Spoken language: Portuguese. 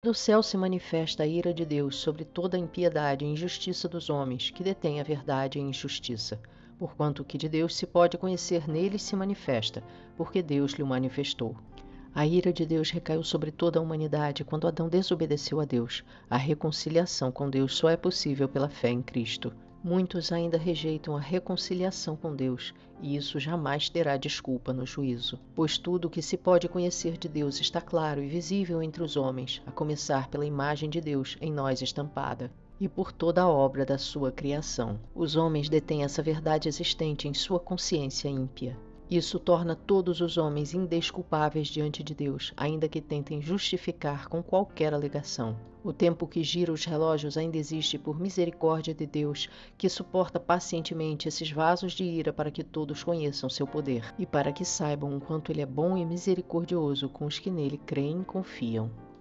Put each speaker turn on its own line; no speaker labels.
Do céu se manifesta a ira de Deus sobre toda a impiedade e injustiça dos homens que detêm a verdade e a injustiça, porquanto o que de Deus se pode conhecer neles se manifesta, porque Deus lhe o manifestou. A ira de Deus recaiu sobre toda a humanidade quando Adão desobedeceu a Deus. A reconciliação com Deus só é possível pela fé em Cristo. Muitos ainda rejeitam a reconciliação com Deus, e isso jamais terá desculpa no juízo, pois tudo o que se pode conhecer de Deus está claro e visível entre os homens, a começar pela imagem de Deus em nós estampada e por toda a obra da sua criação. Os homens detêm essa verdade existente em sua consciência ímpia. Isso torna todos os homens indesculpáveis diante de Deus, ainda que tentem justificar com qualquer alegação. O tempo que gira os relógios ainda existe por misericórdia de Deus, que suporta pacientemente esses vasos de ira para que todos conheçam seu poder e para que saibam o quanto ele é bom e misericordioso com os que nele creem e confiam.